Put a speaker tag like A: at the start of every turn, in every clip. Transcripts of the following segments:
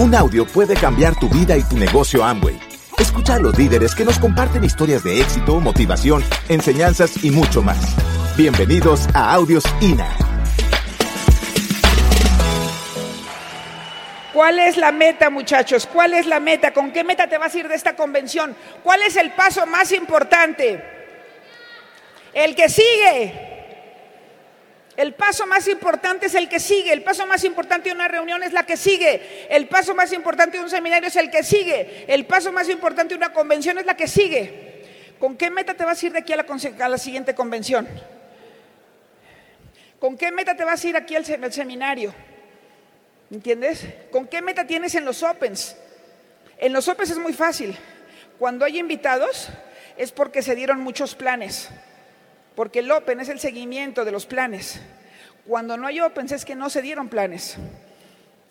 A: Un audio puede cambiar tu vida y tu negocio Amway. Escucha a los líderes que nos comparten historias de éxito, motivación, enseñanzas y mucho más. Bienvenidos a Audios INA.
B: ¿Cuál es la meta, muchachos? ¿Cuál es la meta? ¿Con qué meta te vas a ir de esta convención? ¿Cuál es el paso más importante? El que sigue. El paso más importante es el que sigue. El paso más importante de una reunión es la que sigue. El paso más importante de un seminario es el que sigue. El paso más importante de una convención es la que sigue. ¿Con qué meta te vas a ir de aquí a la, la siguiente convención? ¿Con qué meta te vas a ir aquí al, al seminario? ¿Entiendes? ¿Con qué meta tienes en los Opens? En los Opens es muy fácil. Cuando hay invitados es porque se dieron muchos planes porque el Open es el seguimiento de los planes. Cuando no hay Opens es que no se dieron planes.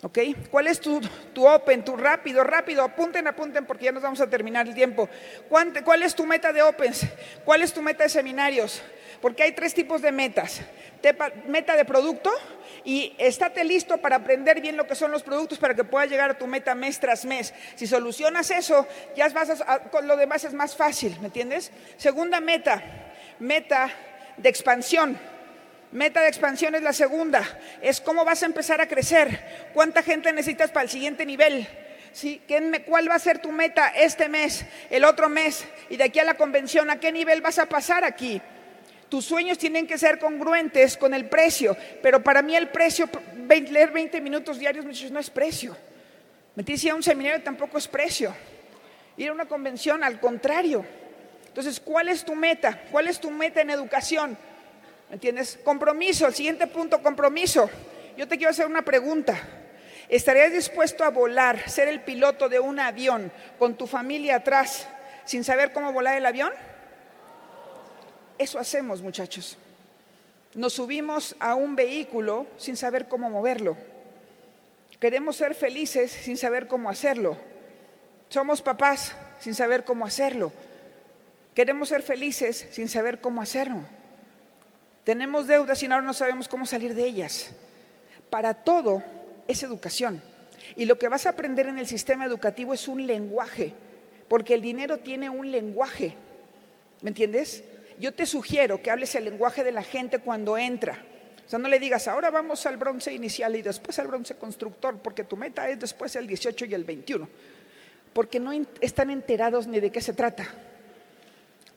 B: ¿Ok? ¿Cuál es tu, tu, Open, tu rápido, rápido? Apunten, apunten porque ya nos vamos a terminar el tiempo. ¿Cuál es tu meta de Opens? ¿Cuál es tu meta de seminarios? Porque hay tres tipos de metas. Meta de producto y estate listo para aprender bien lo que son los productos para que puedas llegar a tu meta mes tras mes. Si solucionas eso, ya vas a, con lo demás es más fácil, ¿me entiendes? Segunda meta, meta de expansión. Meta de expansión es la segunda, es cómo vas a empezar a crecer, cuánta gente necesitas para el siguiente nivel. ¿Sí? ¿Cuál va a ser tu meta este mes, el otro mes y de aquí a la convención? ¿A qué nivel vas a pasar aquí? Tus sueños tienen que ser congruentes con el precio, pero para mí el precio, leer 20 minutos diarios no es precio. Metirse a un seminario tampoco es precio. Ir a una convención, al contrario. Entonces, ¿cuál es tu meta? ¿Cuál es tu meta en educación? ¿Me entiendes? Compromiso, el siguiente punto, compromiso. Yo te quiero hacer una pregunta. ¿Estarías dispuesto a volar, ser el piloto de un avión con tu familia atrás sin saber cómo volar el avión? Eso hacemos, muchachos. Nos subimos a un vehículo sin saber cómo moverlo. Queremos ser felices sin saber cómo hacerlo. Somos papás sin saber cómo hacerlo. Queremos ser felices sin saber cómo hacerlo. Tenemos deudas y ahora no sabemos cómo salir de ellas. Para todo es educación. Y lo que vas a aprender en el sistema educativo es un lenguaje, porque el dinero tiene un lenguaje. ¿Me entiendes? Yo te sugiero que hables el lenguaje de la gente cuando entra. O sea, no le digas, ahora vamos al bronce inicial y después al bronce constructor, porque tu meta es después el 18 y el 21. Porque no están enterados ni de qué se trata.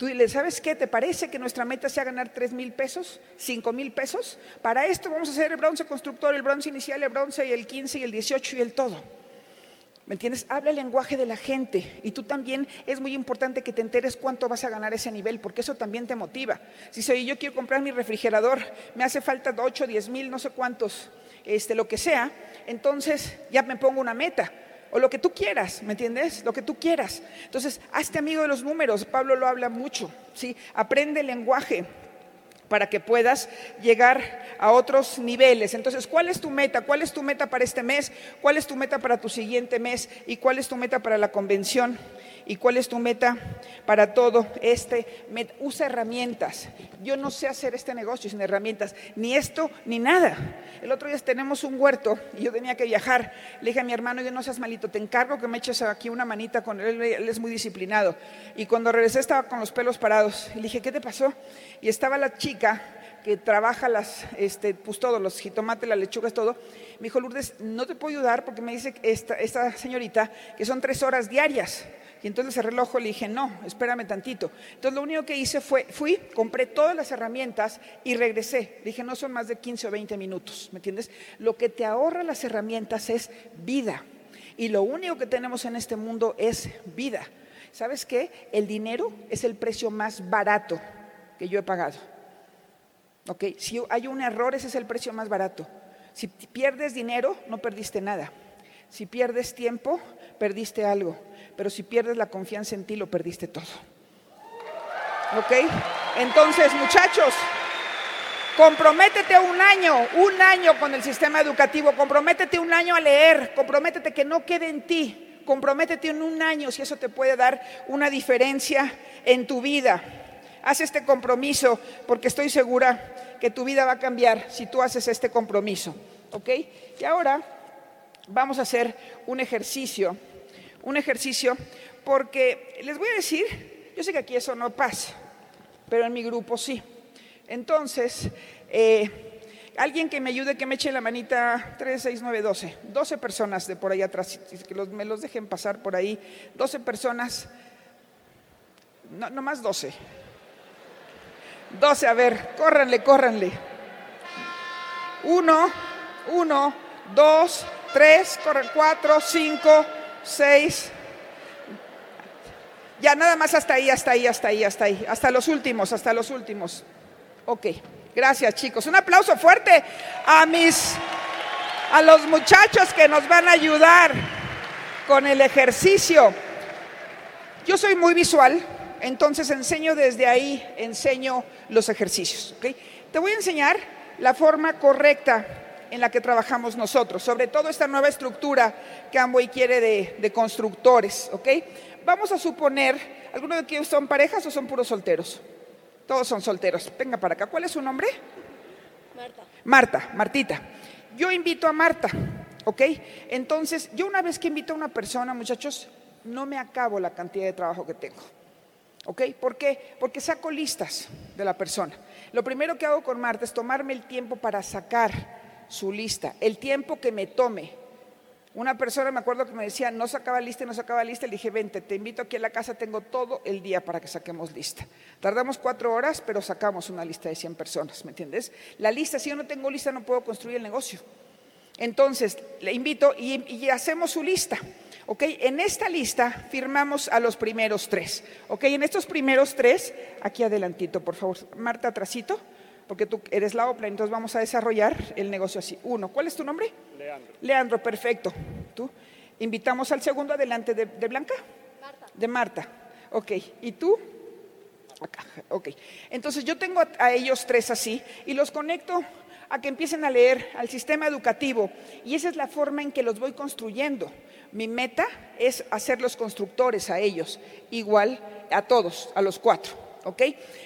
B: Tú dile, ¿sabes qué? ¿Te parece que nuestra meta sea ganar 3 mil pesos, 5 mil pesos? Para esto vamos a hacer el bronce constructor, el bronce inicial, el bronce y el 15 y el 18 y el todo. ¿Me entiendes? Habla el lenguaje de la gente y tú también es muy importante que te enteres cuánto vas a ganar ese nivel, porque eso también te motiva. Si soy yo quiero comprar mi refrigerador, me hace falta 8, 10 mil, no sé cuántos, este, lo que sea, entonces ya me pongo una meta o lo que tú quieras, ¿me entiendes? Lo que tú quieras. Entonces, hazte amigo de los números, Pablo lo habla mucho, ¿sí? Aprende el lenguaje para que puedas llegar a otros niveles. Entonces, ¿cuál es tu meta? ¿Cuál es tu meta para este mes? ¿Cuál es tu meta para tu siguiente mes? ¿Y cuál es tu meta para la convención? ¿Y cuál es tu meta para todo este? Usa herramientas. Yo no sé hacer este negocio sin herramientas, ni esto ni nada. El otro día tenemos un huerto y yo tenía que viajar. Le dije a mi hermano, yo no seas malito, te encargo que me eches aquí una manita con él, él es muy disciplinado. Y cuando regresé estaba con los pelos parados. Le dije, ¿qué te pasó? Y estaba la chica que trabaja las, este, pues todo, los jitomates, las lechugas, todo. Me dijo, Lourdes, no te puedo ayudar porque me dice esta, esta señorita que son tres horas diarias. Y entonces el reloj le dije, no, espérame tantito. Entonces lo único que hice fue, fui, compré todas las herramientas y regresé. dije, no son más de 15 o 20 minutos, ¿me entiendes? Lo que te ahorra las herramientas es vida. Y lo único que tenemos en este mundo es vida. ¿Sabes qué? El dinero es el precio más barato que yo he pagado. ¿Ok? Si hay un error, ese es el precio más barato. Si pierdes dinero, no perdiste nada. Si pierdes tiempo, perdiste algo pero si pierdes la confianza en ti, lo perdiste todo. ¿Ok? Entonces, muchachos, comprométete un año, un año con el sistema educativo, comprométete un año a leer, comprométete que no quede en ti, comprométete en un año si eso te puede dar una diferencia en tu vida. Haz este compromiso porque estoy segura que tu vida va a cambiar si tú haces este compromiso. ¿Ok? Y ahora vamos a hacer un ejercicio, un ejercicio, porque les voy a decir, yo sé que aquí eso no pasa, pero en mi grupo sí. Entonces, eh, alguien que me ayude, que me eche la manita 3, 6, 9, 12. 12 personas de por ahí atrás, que me los dejen pasar por ahí. 12 personas, no, no más 12. 12, a ver, córranle, córranle. Uno, uno, dos, tres, corren, cuatro, cinco, seis. Ya nada más hasta ahí, hasta ahí, hasta ahí, hasta ahí. Hasta los últimos, hasta los últimos. Ok, gracias chicos. Un aplauso fuerte a mis, a los muchachos que nos van a ayudar con el ejercicio. Yo soy muy visual, entonces enseño desde ahí, enseño los ejercicios. ¿okay? Te voy a enseñar la forma correcta en la que trabajamos nosotros, sobre todo esta nueva estructura que Amway quiere de, constructores. ¿okay? Vamos a suponer, ¿alguno de ustedes son parejas o son puros solteros? Todos son solteros. Venga para acá. ¿Cuál es su nombre? Marta. Marta, Martita. Yo invito a Marta, ¿ok? Entonces, yo una vez que invito a una persona, muchachos, no me acabo la cantidad de trabajo que tengo. ¿Ok? ¿Por qué? Porque saco listas de la persona. Lo primero que hago con Marta es tomarme el tiempo para sacar su lista, el tiempo que me tome. Una persona me acuerdo que me decía, no sacaba lista no sacaba lista, le dije, vente, te invito aquí a la casa, tengo todo el día para que saquemos lista. Tardamos cuatro horas, pero sacamos una lista de 100 personas, ¿me entiendes? La lista, si yo no tengo lista, no puedo construir el negocio. Entonces, le invito y, y hacemos su lista. ¿Ok? En esta lista firmamos a los primeros tres. ¿Ok? En estos primeros tres, aquí adelantito, por favor. Marta, atrasito, porque tú eres la OPLA, entonces vamos a desarrollar el negocio así. Uno, ¿cuál es tu nombre?
C: Leandro.
B: Leandro, perfecto. ¿Tú? Invitamos al segundo adelante de, Blanca.
C: Marta.
B: De Marta. Ok. ¿Y tú? Acá. Ok. Entonces yo tengo a ellos tres así y los conecto a que empiecen a leer al sistema educativo y esa es la forma en que los voy construyendo. Mi meta es hacer los constructores a ellos, igual a todos, a los cuatro. ¿Ok?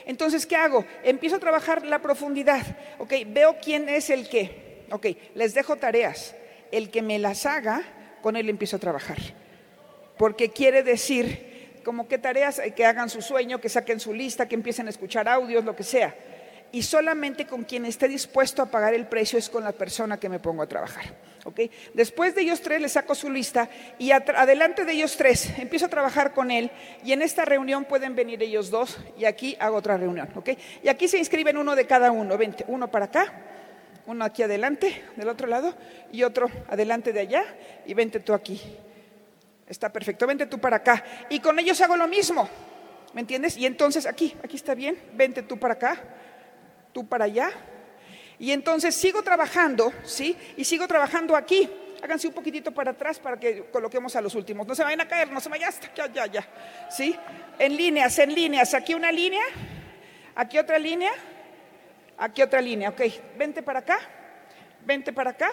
B: Entonces, ¿qué hago? Empiezo a trabajar la profundidad. ¿Ok? Veo quién es el que. ¿Ok? Les dejo tareas. El que me las haga, con él empiezo a trabajar. Porque quiere decir, como qué tareas, que hagan su sueño, que saquen su lista, que empiecen a escuchar audios, lo que sea y solamente con quien esté dispuesto a pagar el precio es con la persona que me pongo a trabajar. ¿Okay? Después de ellos tres les saco su lista y adelante de ellos tres empiezo a trabajar con él y en esta reunión pueden venir ellos dos y aquí hago otra reunión. ¿okay? Y aquí se inscriben uno de cada uno, vente, uno para acá, uno aquí adelante, del otro lado y otro adelante de allá y vente tú aquí. Está perfecto, vente tú para acá. Y con ellos hago lo mismo, ¿me entiendes? Y entonces aquí, aquí está bien, vente tú para acá tú para allá. Y entonces sigo trabajando, ¿sí? Y sigo trabajando aquí. Háganse un poquitito para atrás para que coloquemos a los últimos. No se vayan a caer, no se vayan, ya, ya, ya. ¿Sí? En líneas, en líneas. Aquí una línea, aquí otra línea, aquí otra línea. Ok, vente para acá, vente para acá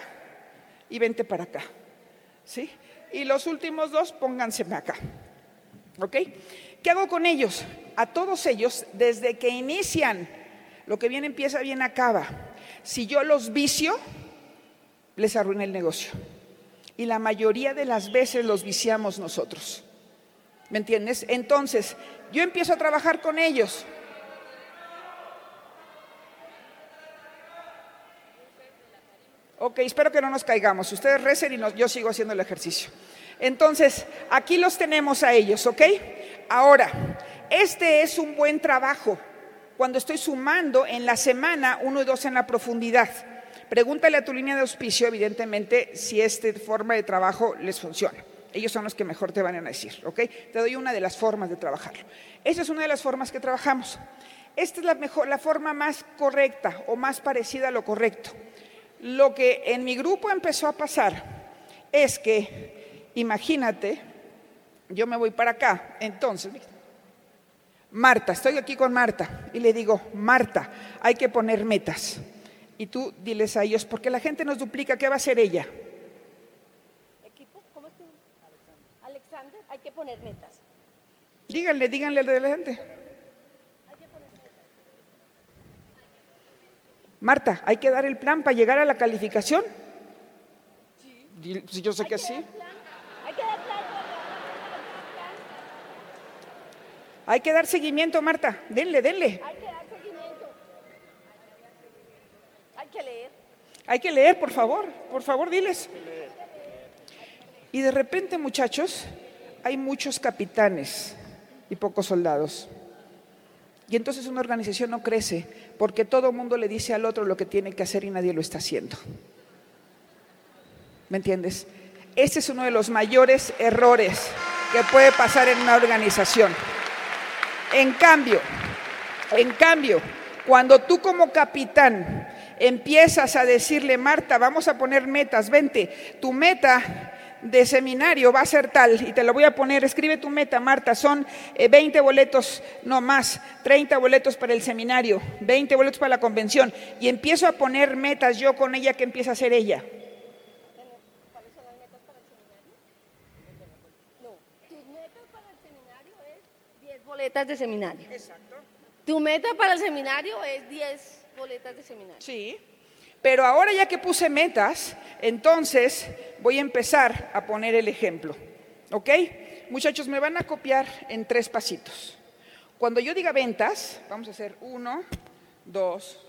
B: y vente para acá. ¿Sí? Y los últimos dos, pónganse acá. ¿Ok? ¿Qué hago con ellos? A todos ellos, desde que inician lo que bien empieza, bien acaba. Si yo los vicio, les arruina el negocio. Y la mayoría de las veces los viciamos nosotros. ¿Me entiendes? Entonces, yo empiezo a trabajar con ellos. Ok, espero que no nos caigamos. Ustedes recen y yo sigo haciendo el ejercicio. Entonces, aquí los tenemos a ellos, ¿ok? Ahora, este es un buen trabajo cuando estoy sumando en la semana uno y dos en la profundidad. Pregúntale a tu línea de auspicio, evidentemente, si esta forma de trabajo les funciona. Ellos son los que mejor te van a decir, ¿ok? Te doy una de las formas de trabajarlo. Esa es una de las formas que trabajamos. Esta es la, mejor, la forma más correcta o más parecida a lo correcto. Lo que en mi grupo empezó a pasar es que, imagínate, yo me voy para acá, entonces, Marta, estoy aquí con Marta y le digo, Marta, hay que poner metas. Y tú diles a ellos, porque la gente nos duplica, ¿qué va a hacer ella?
C: Equipo, ¿cómo es tu Alexander, hay que poner metas.
B: Díganle, díganle al de la gente. Marta, hay que dar el plan para llegar a la calificación. Dil- pues yo sé que sí.
C: Hay que dar plan,
B: Hay que dar seguimiento, Marta. Denle, denle.
C: hay que dar seguimiento. Hay que leer.
B: Hay que leer, por favor. Por favor, diles. Y de repente, muchachos, hay muchos capitanes y pocos soldados. Y entonces una organización no crece porque todo el mundo le dice al otro lo que tiene que hacer y nadie lo está haciendo. ¿Me entiendes? Ese es uno de los mayores errores que puede pasar en una organización. En cambio, en cambio, cuando tú como capitán empiezas a decirle, Marta, vamos a poner metas, vente, tu meta de seminario va a ser tal, y te lo voy a poner, escribe tu meta, Marta, son eh, 20 boletos, no más, 30 boletos para el seminario, 20 boletos para la convención, y empiezo a poner metas yo con ella, que empieza a hacer ella?
C: No, tus metas para el seminario es 10 boletas de seminario. Exacto. Tu meta para el seminario es 10 boletas de seminario.
B: Sí. Pero ahora ya que puse metas, entonces voy a empezar a poner el ejemplo. ¿Ok? Muchachos, me van a copiar en tres pasitos. Cuando yo diga ventas, vamos a hacer uno, dos,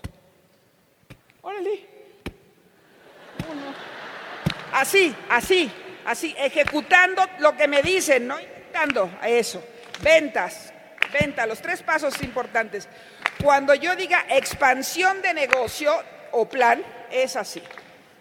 B: órale. Uno. Así, así, así, ejecutando lo que me dicen, no inventando a eso. Ventas, venta, los tres pasos importantes. Cuando yo diga expansión de negocio o plan, es así.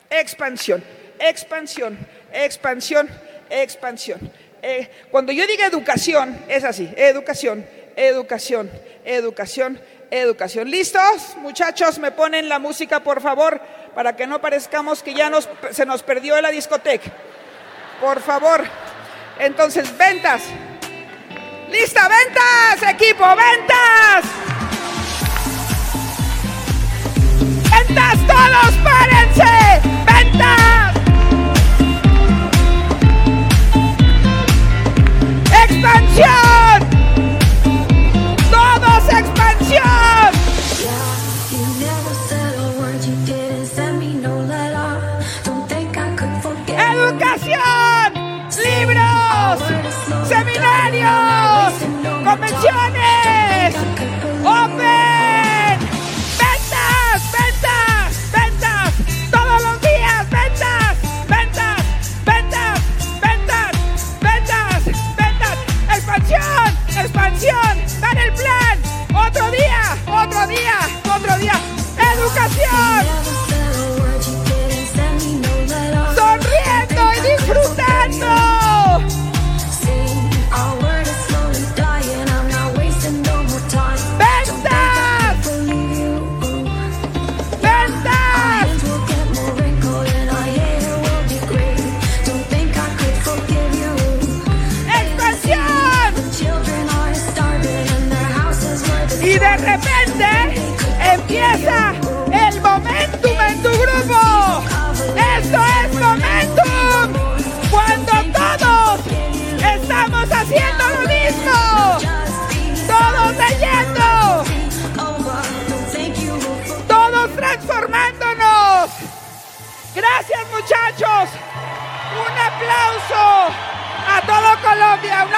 B: Expansión, expansión, expansión, expansión. Eh, cuando yo diga educación, es así. Educación, educación, educación, educación. ¿Listos? Muchachos, me ponen la música, por favor, para que no parezcamos que ya nos, se nos perdió la discoteca. Por favor. Entonces, ventas. ¡Lista! ¡Ventas! ¡Equipo! ¡Ventas! ¡Ventas! ¡Todos párense! ¡Ventas! ¡Expansión! Robinson.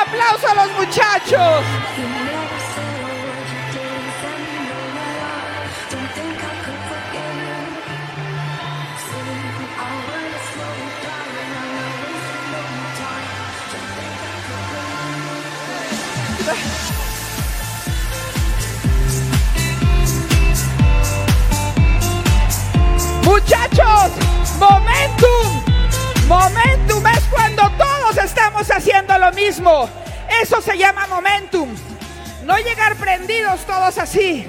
B: Aplauso a los muchachos. Haciendo lo mismo. Eso se llama momentum. No llegar prendidos todos así.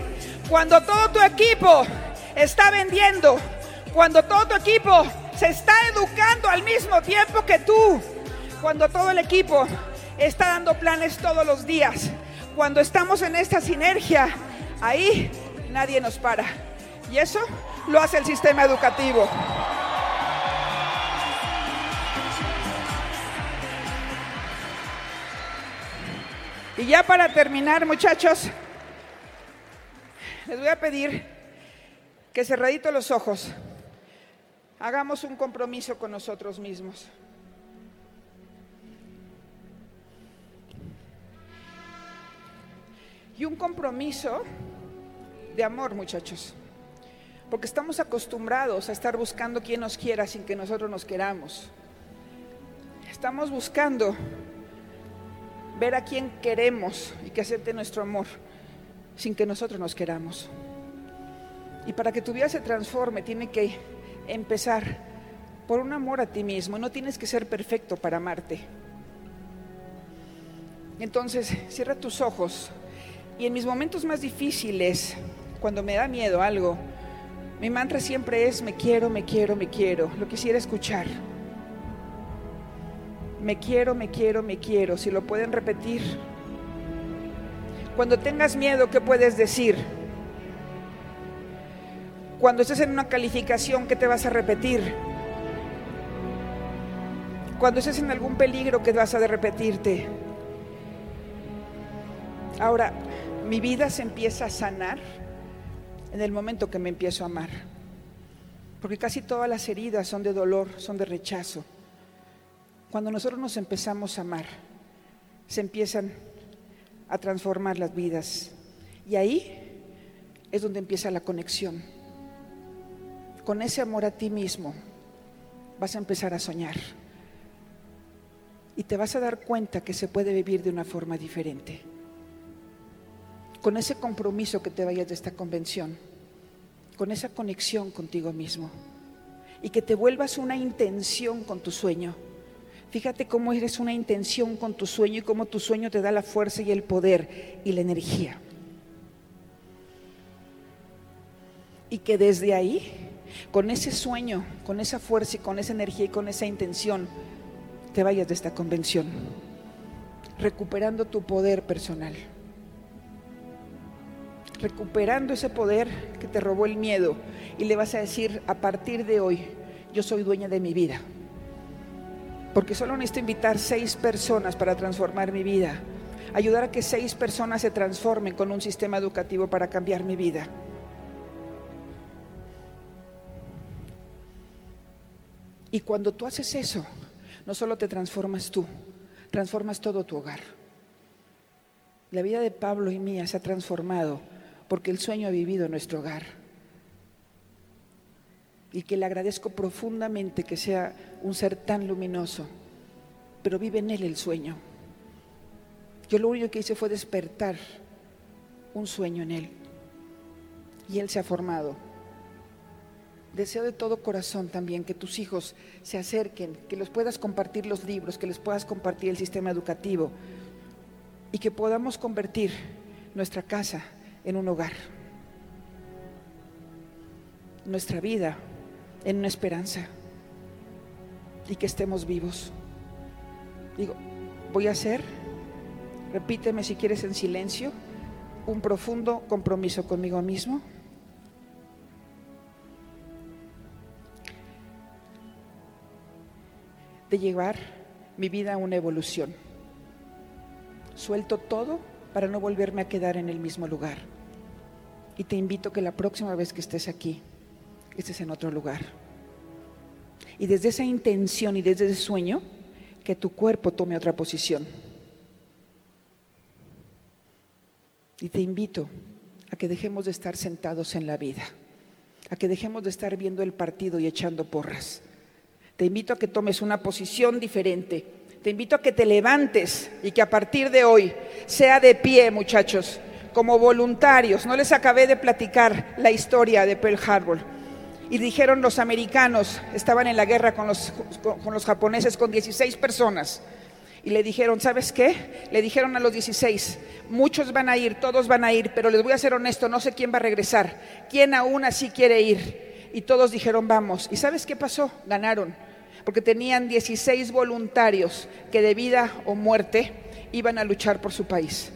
B: Cuando todo tu equipo está vendiendo, cuando todo tu equipo se está educando al mismo tiempo que tú, cuando todo el equipo está dando planes todos los días, cuando estamos en esta sinergia, ahí nadie nos para. Y eso lo hace el sistema educativo. Y ya para terminar, muchachos, les voy a pedir que cerradito los ojos, hagamos un compromiso con nosotros mismos. Y un compromiso de amor, muchachos. Porque estamos acostumbrados a estar buscando quien nos quiera sin que nosotros nos queramos. Estamos buscando ver a quien queremos y que acepte nuestro amor sin que nosotros nos queramos. Y para que tu vida se transforme, tiene que empezar por un amor a ti mismo. No tienes que ser perfecto para amarte. Entonces, cierra tus ojos. Y en mis momentos más difíciles, cuando me da miedo algo, mi mantra siempre es, me quiero, me quiero, me quiero. Lo quisiera escuchar. Me quiero, me quiero, me quiero. Si lo pueden repetir. Cuando tengas miedo, ¿qué puedes decir? Cuando estés en una calificación, ¿qué te vas a repetir? Cuando estés en algún peligro, ¿qué vas a repetirte? Ahora, mi vida se empieza a sanar en el momento que me empiezo a amar. Porque casi todas las heridas son de dolor, son de rechazo. Cuando nosotros nos empezamos a amar, se empiezan a transformar las vidas. Y ahí es donde empieza la conexión. Con ese amor a ti mismo vas a empezar a soñar. Y te vas a dar cuenta que se puede vivir de una forma diferente. Con ese compromiso que te vayas de esta convención, con esa conexión contigo mismo. Y que te vuelvas una intención con tu sueño Fíjate cómo eres una intención con tu sueño y cómo tu sueño te da la fuerza y el poder y la energía. Y que desde ahí, con ese sueño, con esa fuerza y con esa energía y con esa intención, te vayas de esta convención, recuperando tu poder personal, recuperando ese poder que te robó el miedo. Y le vas a decir, a partir de hoy, yo soy dueña de mi vida porque solo necesito invitar seis personas para transformar mi vida. Ayudar a que seis personas se transformen con un sistema educativo para cambiar mi vida. Y cuando tú haces eso, no solo te transformas tú, transformas todo tu hogar. La vida de Pablo y mía se ha transformado porque el sueño ha vivido en nuestro hogar y que le agradezco profundamente que sea un ser tan luminoso, pero vive en él el sueño. Yo lo único que hice fue despertar un sueño en él y él se ha formado. Deseo de todo corazón también que tus hijos se acerquen, que los puedas compartir los libros, que les puedas compartir el sistema educativo y que podamos convertir nuestra casa en un hogar, nuestra vida en una esperanza y que estemos vivos. Digo, voy a hacer, repíteme si quieres en silencio, un profundo compromiso conmigo mismo. de llevar mi vida a una evolución. Suelto todo para no volverme a quedar en el mismo lugar. Y te invito que la próxima vez que estés aquí, estés en otro lugar. Y desde esa intención y desde ese sueño, que tu cuerpo tome otra posición. Y te invito a que dejemos de estar sentados en la vida, a que dejemos de estar viendo el partido y echando porras. Te invito a que tomes una posición diferente. Te invito a que te levantes y que a partir de hoy sea de pie, muchachos, como voluntarios. No les acabé de platicar la historia de Pearl Harbor y dijeron los americanos, estaban en la guerra con los, con los japoneses con 16 personas. Y le dijeron, ¿sabes qué? Le dijeron a los 16, muchos van a ir, todos van a ir, pero les voy a ser honesto, no sé quién va a regresar, quién aún así quiere ir. Y todos dijeron, vamos. ¿Y sabes qué pasó? Ganaron, porque tenían 16 voluntarios que de vida o muerte iban a luchar por su país.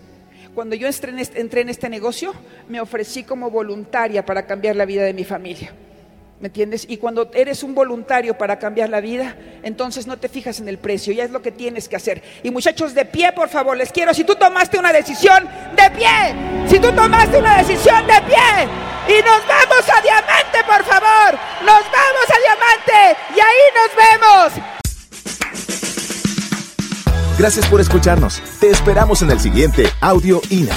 B: Cuando yo entré en este negocio, me ofrecí como voluntaria para cambiar la vida de mi familia. ¿Me entiendes? Y cuando eres un voluntario para cambiar la vida, entonces no te fijas en el precio, ya es lo que tienes que hacer. Y muchachos, de pie, por favor, les quiero, si tú tomaste una decisión, de pie. Si tú tomaste una decisión, de pie. Y nos vamos a diamante, por favor. Nos vamos a diamante. y ahí nos vemos.
A: Gracias por escucharnos. Te esperamos en el siguiente Audio INA.